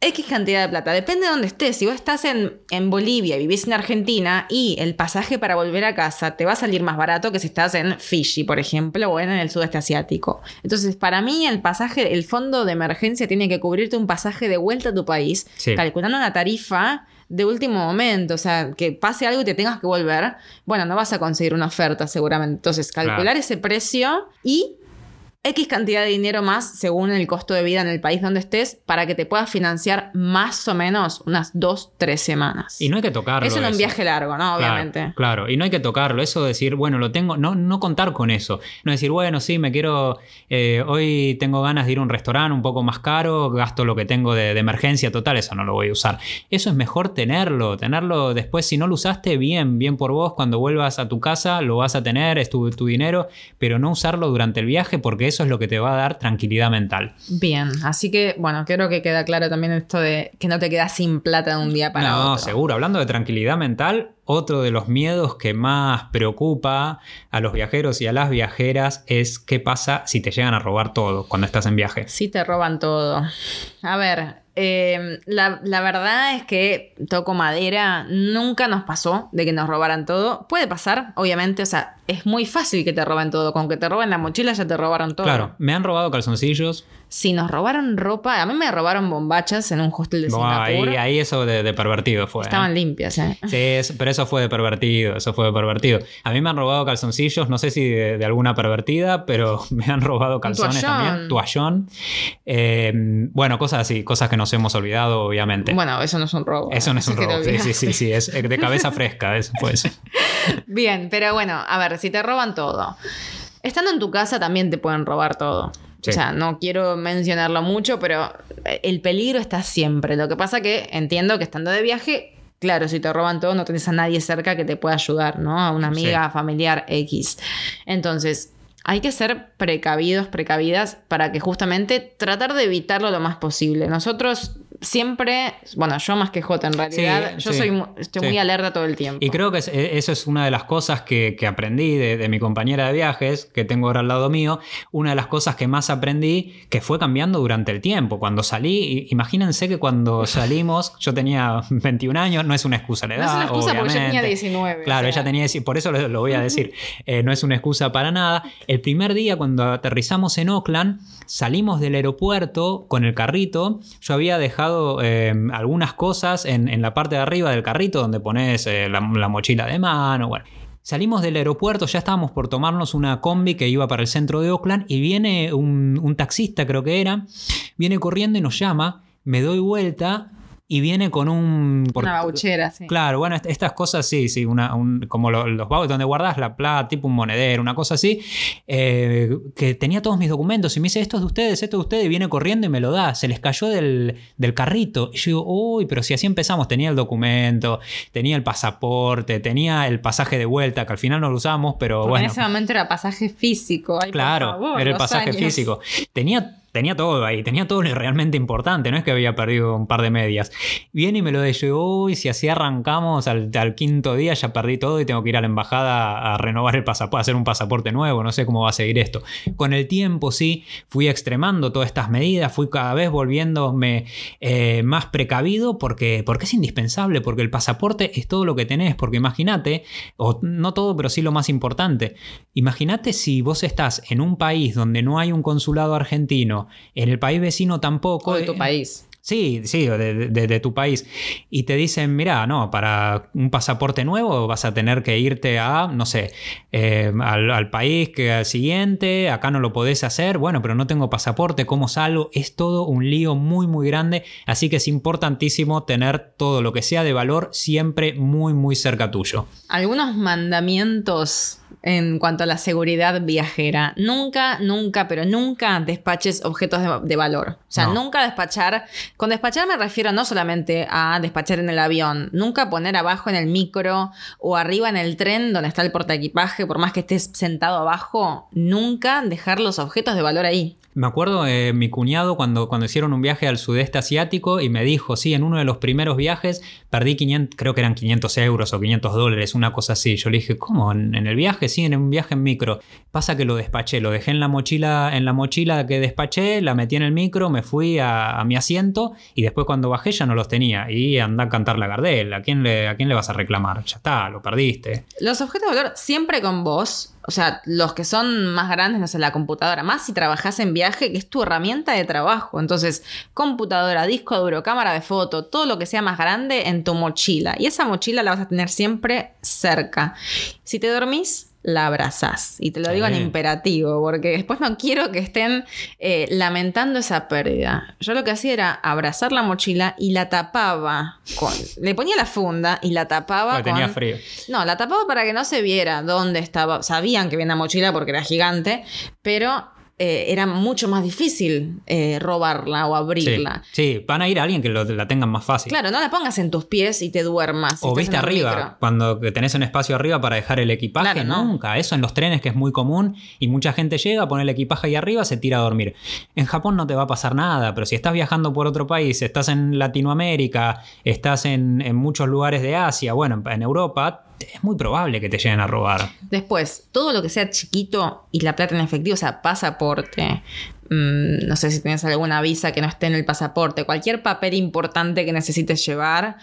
X cantidad de plata. Depende de dónde estés. Si vos estás en, en Bolivia y vivís en Argentina y el pasaje para volver a casa te va a salir más barato que si estás en Fiji, por ejemplo, o en el sudeste asiático. Entonces, para mí, el pasaje, el fondo de emergencia tiene que cubrirte un pasaje de vuelta a tu país, Sí. calculando una tarifa de último momento, o sea, que pase algo y te tengas que volver, bueno, no vas a conseguir una oferta seguramente. Entonces, calcular Claro. ese precio y X cantidad de dinero más según el costo de vida en el país donde estés para que te puedas financiar más o menos unas dos, tres semanas. Y no hay que tocarlo. Eso en un viaje largo, ¿no? Claro, Obviamente. Claro, y no hay que tocarlo. Eso de decir, bueno, lo tengo, no, no contar con eso. No decir, bueno, sí, me quiero, eh, hoy tengo ganas de ir a un restaurante un poco más caro, gasto lo que tengo de, de emergencia total, eso no lo voy a usar. Eso es mejor tenerlo, tenerlo después, si no lo usaste, bien, bien por vos, cuando vuelvas a tu casa lo vas a tener, es tu, tu dinero, pero no usarlo durante el viaje porque eso es lo que te va a dar tranquilidad mental. Bien, así que bueno, creo que queda claro también esto de que no te quedas sin plata de un día para no, otro. seguro. Hablando de tranquilidad mental, otro de los miedos que más preocupa a los viajeros y a las viajeras es qué pasa si te llegan a robar todo cuando estás en viaje. Sí te roban todo. A ver, eh, la, la verdad es que toco madera, nunca nos pasó de que nos robaran todo. Puede pasar, obviamente, o sea, es muy fácil que te roben todo. Con que te roben la mochila ya te robaron todo. Claro, me han robado calzoncillos. Si nos robaron ropa, a mí me robaron bombachas en un hostel de Singapur. ahí, ahí eso de, de pervertido fue. ¿eh? Estaban limpias, ¿eh? Sí, pero eso fue de pervertido, eso fue de pervertido. A mí me han robado calzoncillos, no sé si de, de alguna pervertida, pero me han robado calzones también. Toallón. Eh, bueno, cosas así, cosas que nos hemos olvidado, obviamente. Bueno, eso no es un robo. Eso no es un robo. Sí, sí, sí, sí. Es de cabeza fresca. Eso fue eso. Bien, pero bueno, a ver, si te roban todo. Estando en tu casa también te pueden robar todo. Sí. O sea, no quiero mencionarlo mucho, pero el peligro está siempre. Lo que pasa que entiendo que estando de viaje, claro, si te roban todo, no tenés a nadie cerca que te pueda ayudar, ¿no? A una amiga, familiar X. Entonces, hay que ser precavidos, precavidas, para que justamente tratar de evitarlo lo más posible. Nosotros siempre, bueno, yo más que J en realidad, yo sí, soy mu- estoy sí. muy alerta todo el tiempo. Y creo que es- e- eso es una de las cosas que, que aprendí de, de mi compañera de viajes, que tengo ahora al lado mío. Una de las cosas que más aprendí, que fue cambiando durante el tiempo. Cuando salí, imagínense que cuando salimos, yo tenía 21 años, no es una excusa la No edad. es una excusa porque yo tenía obviamente. 19. Claro, o sea. ella tenía, por eso lo, lo voy a decir, eh, no es una excusa para nada. El primer día cuando aterrizamos en Oakland, salimos del aeropuerto con el carrito, yo había dejado eh, algunas cosas en, la parte de arriba del carrito donde pones eh, la, la mochila de mano, bueno. Salimos del aeropuerto, ya estábamos por tomarnos una combi que iba para el centro de Oakland y viene un taxista, creo que era, viene corriendo y nos llama, me doy vuelta y viene con un... por- Una bauchera, sí. Claro, bueno, est- estas cosas sí, sí, una, un- como lo- los baúles donde guardas la plata, tipo un monedero, una cosa así, eh, que tenía todos mis documentos y me dice, esto es de ustedes, esto es de ustedes, y viene corriendo y me lo da, se les cayó del, del carrito. Y yo digo, uy, pero si así empezamos, tenía el documento, tenía el pasaporte, tenía el pasaje de vuelta, que al final no lo usamos, pero Porque bueno. en ese momento era pasaje físico. Ay, por Claro, favor, era el pasaje años. físico. Tenía, tenía todo ahí, tenía todo lo realmente importante, no es que había perdido un par de medias. Viene y me lo dice, uy, si así arrancamos al, al quinto día ya perdí todo y tengo que ir a la embajada a renovar el pasaporte, a hacer un pasaporte nuevo, no sé cómo va a seguir esto. Con el tiempo sí, fui extremando todas estas medidas, fui cada vez volviéndome eh, más precavido porque, porque es indispensable, porque el pasaporte es todo lo que tenés, porque imagínate, o no todo, pero sí lo más importante, imagínate si vos estás en un país donde no hay un consulado argentino, en el país vecino tampoco. O de tu eh, país. Sí, sí, de, de- de tu país. Y te dicen, mira, no, para un pasaporte nuevo vas a tener que irte a, no sé, eh, al, al país que al siguiente, acá no lo podés hacer, bueno, pero no tengo pasaporte, ¿cómo salgo? Es todo un lío muy, muy grande, así que es importantísimo tener todo lo que sea de valor siempre muy, muy cerca tuyo. Algunos mandamientos en cuanto a la seguridad viajera. Nunca, nunca, pero nunca despaches objetos de, de valor. O sea, No. nunca despachar. Con despachar me refiero no solamente a despachar en el avión, nunca poner abajo en el micro o arriba en el tren donde está el portaequipaje, por más que estés sentado abajo, nunca dejar los objetos de valor ahí. Me acuerdo eh, mi cuñado cuando, cuando hicieron un viaje al sudeste asiático y me dijo, sí, en uno de los primeros viajes perdí 500, creo que eran 500 euros o 500 dólares, una cosa así. Yo le dije, ¿cómo? ¿En, el viaje? Sí, en un viaje en micro. Pasa que lo despaché, lo dejé en la mochila, en la mochila que despaché, la metí en el micro, me fui a, a mi asiento y después cuando bajé ya no los tenía. Y anda a cantar la Gardel. ¿A quién, le, ¿A quién le vas a reclamar? Ya está, lo perdiste. Los objetos de valor siempre con vos. O sea, los que son más grandes, no sé, la computadora. Más si trabajás en viaje, que es tu herramienta de trabajo. Entonces, computadora, disco duro, cámara de foto, todo lo que sea más grande en tu mochila. Y esa mochila la vas a tener siempre cerca. Si te dormís, la abrazás. Y te lo digo en imperativo, porque después no quiero que estén eh, lamentando esa pérdida. Yo lo que hacía era abrazar la mochila y la tapaba con. Le ponía la funda y la tapaba Porque con. tenía frío. No, la tapaba para que no se viera dónde estaba. Sabían que había una mochila porque era gigante, pero eh, era mucho más difícil eh, robarla o abrirla. sí, van a ir a alguien que lo- la tengan más fácil. Claro, no la pongas en tus pies y te duermas. O viste arriba, cuando tenés un espacio arriba para dejar el equipaje, Claro, no. nunca. Eso en los trenes que es muy común y mucha gente llega, pone el equipaje ahí arriba, se tira a dormir. En Japón no te va a pasar nada, pero si estás viajando por otro país, estás en Latinoamérica, estás en, en muchos lugares de Asia, bueno, en Europa, es muy probable que te lleguen a robar. Después, todo lo que sea chiquito y la plata en efectivo, o sea, pasaporte, mm, no sé si tienes alguna visa que no esté en el pasaporte, cualquier papel importante que necesites llevar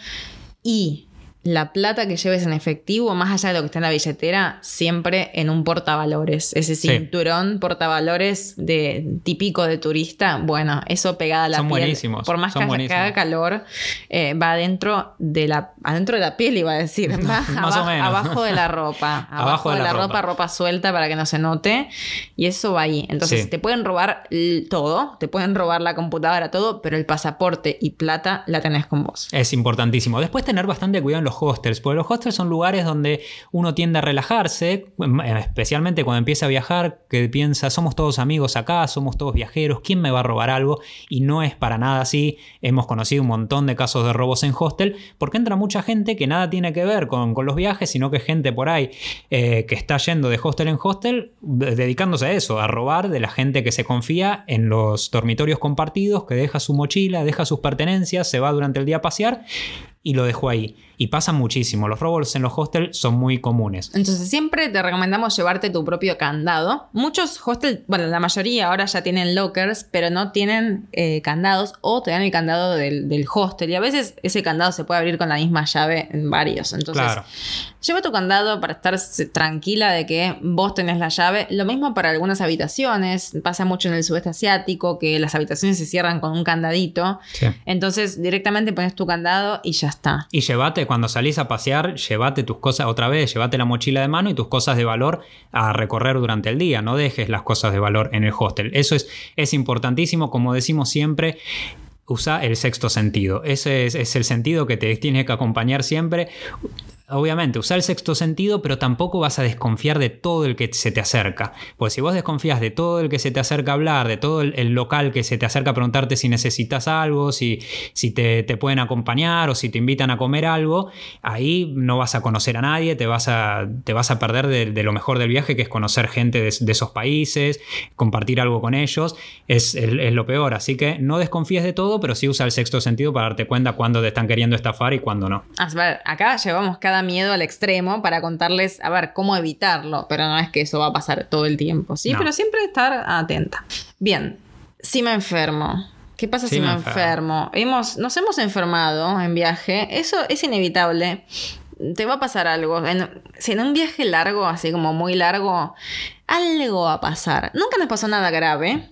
y la plata que lleves en efectivo, más allá de lo que está en la billetera, siempre en un portavalores. Ese Sí. cinturón portavalores de típico de turista, bueno, eso pegada a la Son piel. buenísimos, Por más son que, buenísimos. haga calor, eh, va adentro de la adentro de la piel iba a decir, va Más o abajo, menos. abajo de la ropa, abajo, de, la, ropa. ropa suelta para que no se note y eso va ahí. Entonces Sí. te pueden robar todo, te pueden robar la computadora, todo, pero el pasaporte y plata la tenés con vos. Es importantísimo. Después tener bastante cuidado en los hostels, porque los hostels son lugares donde uno tiende a relajarse, eh, especialmente cuando empieza a viajar, que piensa, somos todos amigos acá, somos todos viajeros, ¿quién me va a robar algo? Y no es para nada así. Hemos conocido un montón de casos de robos en hostel, porque entra mucha gente que nada tiene que ver con, los viajes, sino que gente por ahí eh, que está yendo de hostel en hostel, de- dedicándose a eso, a robar de la gente que se confía en los dormitorios compartidos, que deja su mochila, deja sus pertenencias, se va durante el día a pasear y lo dejó ahí. Y pasa muchísimo. Los robos en los hostels son muy comunes. Entonces siempre te recomendamos llevarte tu propio candado. Muchos hostels, bueno, la mayoría ahora ya tienen lockers, pero no tienen eh, candados o te dan el candado del, del hostel. Y a veces ese candado se puede abrir con la misma llave en varios. Entonces, Claro. lleva tu candado para estar tranquila de que vos tenés la llave. Lo mismo para algunas habitaciones. Pasa mucho en el sudeste asiático que las habitaciones se cierran con un candadito. Sí. Entonces directamente pones tu candado y ya Y llévate, cuando salís a pasear, llévate tus cosas, otra vez, llévate la mochila de mano y tus cosas de valor a recorrer durante el día. No dejes las cosas de valor en el hostel. Eso es, es importantísimo, como decimos siempre. Usa el sexto sentido. Ese es, es el sentido que te tiene que acompañar siempre. Obviamente, usa el sexto sentido, pero tampoco vas a desconfiar de todo el que se te acerca. Pues si vos desconfías de todo el que se te acerca a hablar, de todo el, local que se te acerca a preguntarte si necesitas algo, si, si te, te pueden acompañar o si te invitan a comer algo, ahí no vas a conocer a nadie, te vas a, te vas a perder de, lo mejor del viaje, que es conocer gente de, esos países, compartir algo con ellos, es, el- es lo peor. Así que no desconfíes de todo, pero sí usa el sexto sentido para darte cuenta cuándo te están queriendo estafar y cuándo no. Acá llevamos cada miedo al extremo para contarles, a ver, cómo evitarlo, pero no es que eso va a pasar todo el tiempo, ¿sí? No. Pero siempre estar atenta. Bien, si me enfermo. ¿Qué pasa Si me enfermo. enfermo? Hemos, nos hemos enfermado en viaje. Eso es inevitable. Te va a pasar algo. En, si en un viaje largo, así como muy largo, algo va a pasar. Nunca nos pasó nada grave.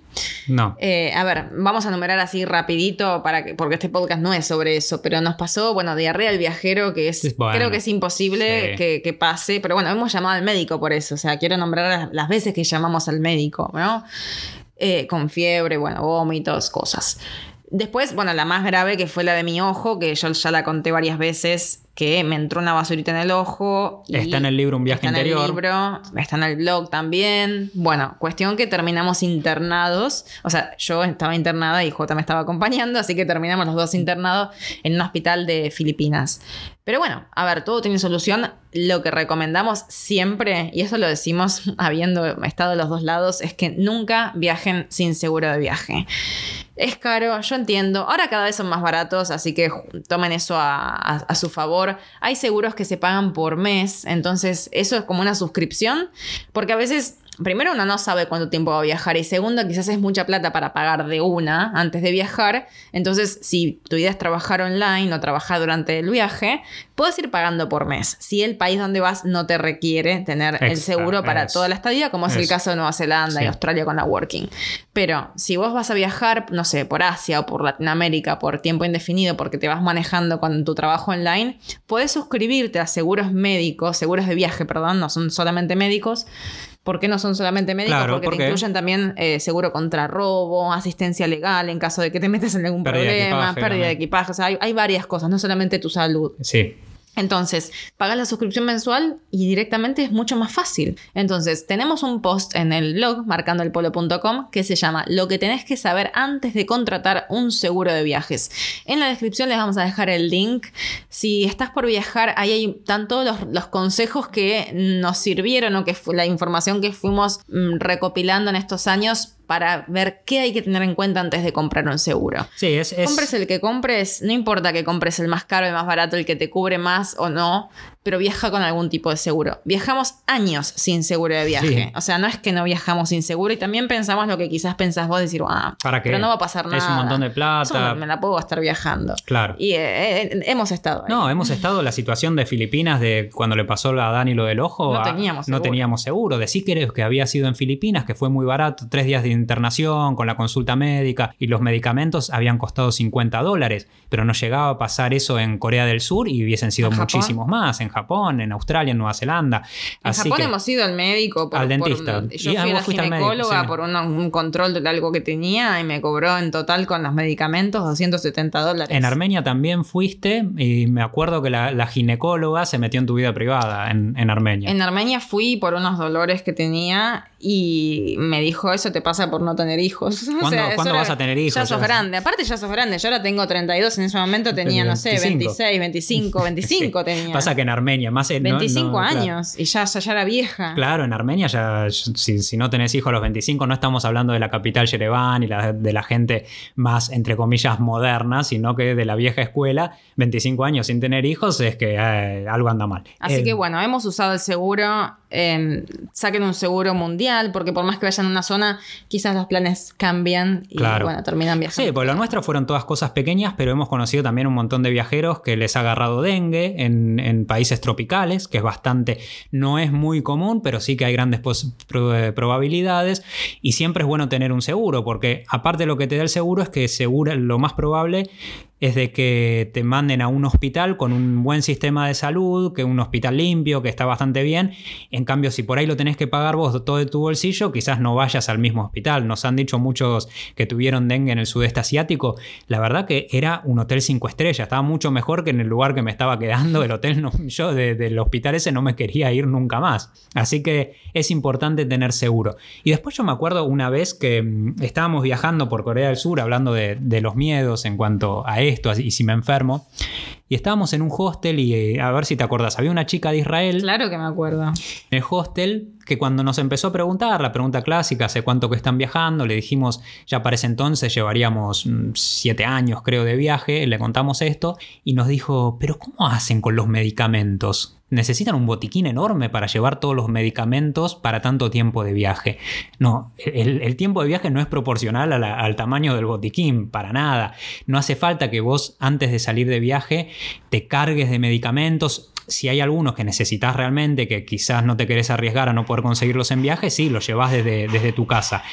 No. Eh, a ver, vamos a numerar así rapidito para que, porque este podcast no es sobre eso, pero nos pasó, bueno, diarrea al viajero, que es, Bueno, creo que es imposible sí. que, que pase, pero bueno, hemos llamado al médico por eso, o sea, quiero nombrar las- las veces que llamamos al médico, ¿no? Eh, con fiebre, bueno, vómitos, cosas. Después, bueno, la más grave que fue la de mi ojo, que yo ya la conté varias veces, que me entró una basurita en el ojo. está en el libro Un viaje está interior. En el libro, está en el blog también. Bueno, cuestión que terminamos internados. O sea, yo estaba internada y J me estaba acompañando, así que terminamos los dos internados en un hospital de Filipinas. Pero bueno, a ver, todo tiene solución. Lo que recomendamos siempre, y eso lo decimos habiendo estado los dos lados, es que nunca viajen sin seguro de viaje. Es caro, yo entiendo. Ahora cada vez son más baratos, así que tomen eso a, su favor. Hay seguros que se pagan por mes, entonces eso es como una suscripción, porque a veces primero uno no sabe cuánto tiempo va a viajar y segundo quizás es mucha plata para pagar de una antes de viajar. Entonces si tu idea es trabajar online o trabajar durante el viaje, puedes ir pagando por mes. Si el país donde vas no te requiere tener el seguro para toda la estadía, como es, el caso de Nueva Zelanda y Australia con la Working. Pero si vos vas a viajar, no sé, por Asia o por Latinoamérica por tiempo indefinido porque te vas manejando con tu trabajo online, puedes suscribirte a seguros médicos, seguros de viaje, perdón, no son solamente médicos ¿Por qué no son solamente médicos? porque, te incluyen también eh, seguro contra robo, asistencia legal en caso de que te metas en algún problema, pérdida de equipaje. O sea, hay, hay varias cosas, no solamente tu salud. Sí. Entonces, pagas la suscripción mensual y directamente es mucho más fácil. Entonces, tenemos un post en el blog marcandoelpolo.com que se llama Lo que tenés que saber antes de contratar un seguro de viajes. En la descripción les vamos a dejar el link. Si estás por viajar, ahí hay tanto los, consejos que nos sirvieron o que fue la información que fuimos mm, recopilando en estos años para ver qué hay que tener en cuenta antes de comprar un seguro. Sí, es, Compres el que compres, no importa que compres el más caro, el más barato, el que te cubre más o no, pero viaja con algún tipo de seguro. Viajamos años sin seguro de viaje. O sea, no es que no viajamos sin seguro y también pensamos lo que quizás pensás vos, decir, ah, ¿Para pero no va a pasar nada. Es un montón de plata. me la puedo estar viajando. Claro. Y eh, eh, hemos estado ahí. No, hemos estado la situación de Filipinas de cuando le pasó a Dani lo del ojo. No teníamos seguro. No teníamos seguro. Decí que, que había sido en Filipinas, que fue muy barato, tres días de internación con la consulta médica y los medicamentos habían costado 50 dólares, pero no llegaba a pasar eso en Corea del Sur y hubiesen sido muchísimos más, en Japón, en Australia en Nueva Zelanda. En Japón hemos ido al médico. Por, al dentista. yo fui a la ginecóloga por un, control de algo que tenía y me cobró en total con los medicamentos 270 dólares. En Armenia también fuiste y me acuerdo que la, ginecóloga se metió en tu vida privada en, en Armenia. En Armenia fui por unos dolores que tenía y me dijo, eso te pasa por no tener hijos. ¿Cuándo, vas a tener hijos? Ya sos grande. Aparte ya sos grande. Yo ahora tengo 32, en ese momento tenía, no sé, 26, 25, 25 tenía. Pasa que en Armenia, más... En, 25 años y ya, ya, era vieja. Claro, en Armenia ya, si, no tenés hijos a los 25, no estamos hablando de la capital Yerevan y de la gente más, entre comillas, moderna, sino que de la vieja escuela, 25 años sin tener hijos es que eh, algo anda mal. Así eh, que bueno, hemos usado el seguro, em, saquen un seguro mundial, porque por más que vayan a una zona, quizás los planes cambian y bueno, terminan viajando. Sí, pues lo nuestro fueron todas cosas pequeñas, pero hemos conocido también un montón de viajeros que les ha agarrado dengue en, en países tropicales, que es bastante, no es muy común, pero sí que hay grandes eh, probabilidades y siempre es bueno tener un seguro, porque aparte lo que te da el seguro es que seguro, lo más probable es de que te manden a un hospital con un buen sistema de salud, que un hospital limpio, que está bastante bien. En cambio, si por ahí lo tenés que pagar vos todo de tu bolsillo, quizás no vayas al mismo hospital. Nos han dicho muchos que tuvieron dengue en el sudeste asiático. La verdad que era un hotel cinco estrellas, estaba mucho mejor que en el lugar que me estaba quedando. El hotel, yo del hospital ese no me quería ir nunca más. Así que es importante tener seguro. Y después yo me acuerdo una vez que mm, estábamos viajando por Corea del Sur hablando de, de los miedos en cuanto a esto y si me enfermo. Y estábamos en un hostel y eh, a ver si te acuerdas, había una chica de Israel. Claro que me acuerdo. En el hostel que cuando nos empezó a preguntar, la pregunta clásica, hace cuánto que están viajando, le dijimos, ya para ese entonces llevaríamos mm, siete años creo de viaje, le contamos esto y nos dijo, pero ¿cómo hacen con los medicamentos? Necesitan un botiquín enorme para llevar todos los medicamentos para tanto tiempo de viaje. No, el, tiempo de viaje no es proporcional al tamaño del botiquín, para nada. No hace falta que vos antes de salir de viaje te cargues de medicamentos si hay algunos que necesitas realmente, que quizás no te querés arriesgar a no poder conseguirlos en viaje, sí, los llevas desde, desde, tu casa.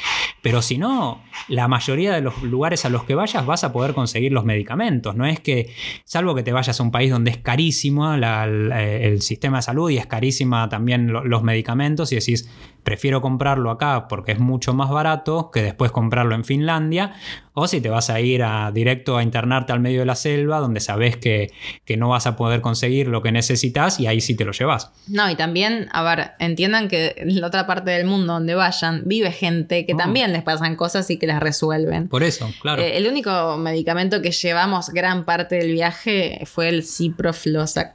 Pero si no, la mayoría de los lugares a los que vayas vas a poder conseguir los medicamentos. No es que, salvo que te vayas a un país donde es carísimo el sistema de salud y es carísima también los medicamentos y decís, prefiero comprarlo acá porque es mucho más barato que después comprarlo en Finlandia, o si te vas a ir a, directo a internarte al medio de la selva, donde sabes que, que no vas a poder conseguir lo que necesitas y ahí sí te lo llevas. No, y también, a ver, entiendan que en la otra parte del mundo donde vayan vive gente que Oh. también les pasan cosas y que las resuelven. Por eso, claro. Eh, el único medicamento que llevamos gran parte del viaje fue el ciprofloxacin.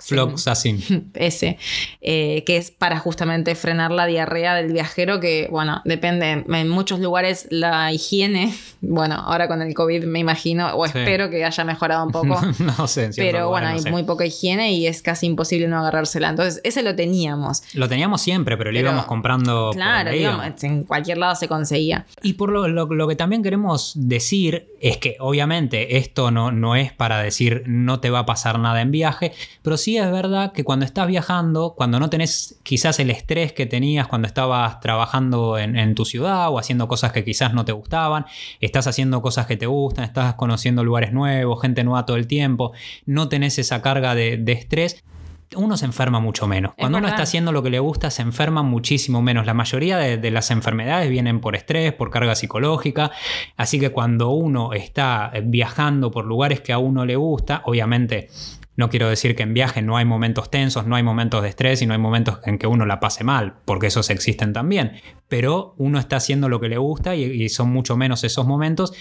Floxacin. ese, eh, que es para justamente frenar la diarrea del viajero, que bueno, depende, en muchos lugares la higiene, bueno, ahora con el COVID me imagino, o Sí. espero que haya mejorado un poco. no sé, Pero bueno, hay no sé. muy poca higiene y es casi imposible no agarrársela. Entonces, ese lo teníamos. Lo teníamos siempre, pero, lo Pero, íbamos comprando. Claro, íbamos. en cualquier lado se conseguía. Y por lo, lo- lo que también queremos decir es que obviamente esto no, no es para decir no te va a pasar nada en viaje, pero sí es verdad que cuando estás viajando, cuando no tenés quizás el estrés que tenías cuando estabas trabajando en, en tu ciudad o haciendo cosas que quizás no te gustaban, estás haciendo cosas que te gustan, estás conociendo lugares nuevos, gente nueva todo el tiempo, no tenés esa carga de, de estrés. Uno se enferma mucho menos. Es Cuando uno está haciendo lo que le gusta, se enferma muchísimo menos. La mayoría de, de las enfermedades vienen por estrés, por carga psicológica. Así que cuando uno está viajando por lugares que a uno le gusta, obviamente no quiero decir que en viaje no hay momentos tensos, no hay momentos de estrés y no hay momentos en que uno la pase mal, porque esos existen también. Pero uno está haciendo lo que le gusta y, y son mucho menos esos momentos.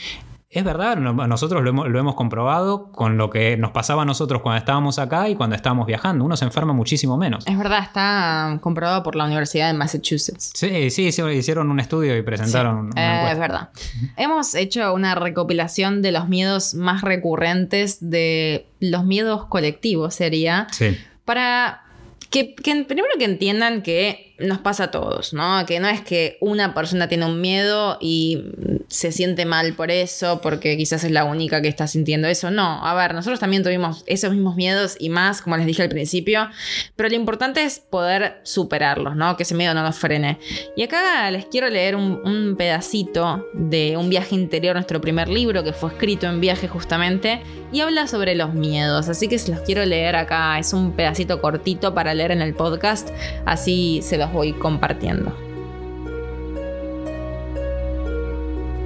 Es verdad, no- nosotros lo hemos, lo hemos comprobado con lo que nos pasaba a nosotros cuando estábamos acá y cuando estábamos viajando. Uno se enferma muchísimo menos. Es verdad, está comprobado por la Universidad de Massachusetts. Sí, sí, sí, hicieron un estudio y presentaron una Eh, es verdad. Hemos hecho una recopilación de los miedos más recurrentes de los miedos colectivos, sería, Sí. para que, que primero que entiendan que nos pasa a todos, ¿no? Que no es que una persona tiene un miedo y se siente mal por eso, porque quizás es la única que está sintiendo eso. No, a ver, nosotros también tuvimos esos mismos miedos y más, como les dije al principio, pero lo importante es poder superarlos, ¿no? Que ese miedo no nos frene. Y acá les quiero leer un, pedacito de Un viaje interior, nuestro primer libro, que fue escrito en viaje justamente, y habla sobre los miedos. Así que se los quiero leer acá. Es un pedacito cortito para leer en el podcast, así se voy compartiendo.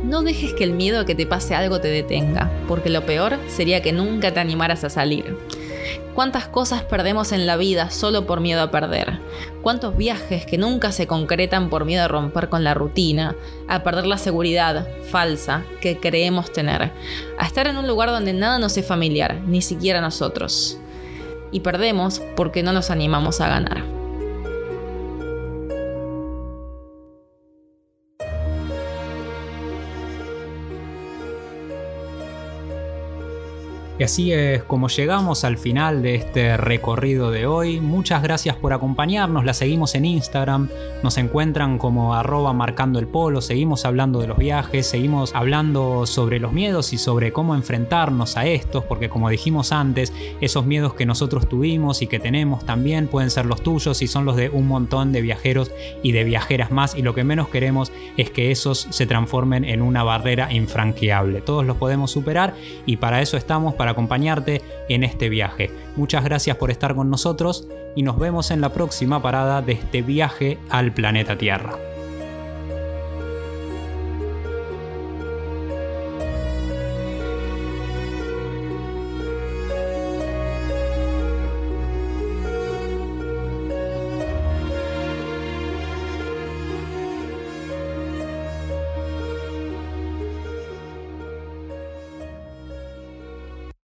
No dejes que el miedo a que te pase algo te detenga, porque lo peor sería que nunca te animaras a salir. ¿Cuántas cosas perdemos en la vida solo por miedo a perder? ¿Cuántos viajes que nunca se concretan por miedo a romper con la rutina, a perder la seguridad falsa que creemos tener, a estar en un lugar donde nada nos es familiar, ni siquiera nosotros? Y perdemos porque no nos animamos a ganar. Y así es como llegamos al final de este recorrido de hoy. Muchas gracias por acompañarnos. La seguimos en Instagram. Nos encuentran como arroba marcando el polo. Seguimos hablando de los viajes. Seguimos hablando sobre los miedos y sobre cómo enfrentarnos a estos. Porque como dijimos antes, esos miedos que nosotros tuvimos y que tenemos también pueden ser los tuyos y son los de un montón de viajeros y de viajeras más. Y lo que menos queremos es que esos se transformen en una barrera infranqueable. Todos los podemos superar y para eso estamos, para acompañarte en este viaje. Muchas gracias por estar con nosotros y nos vemos en la próxima parada de este viaje al planeta Tierra.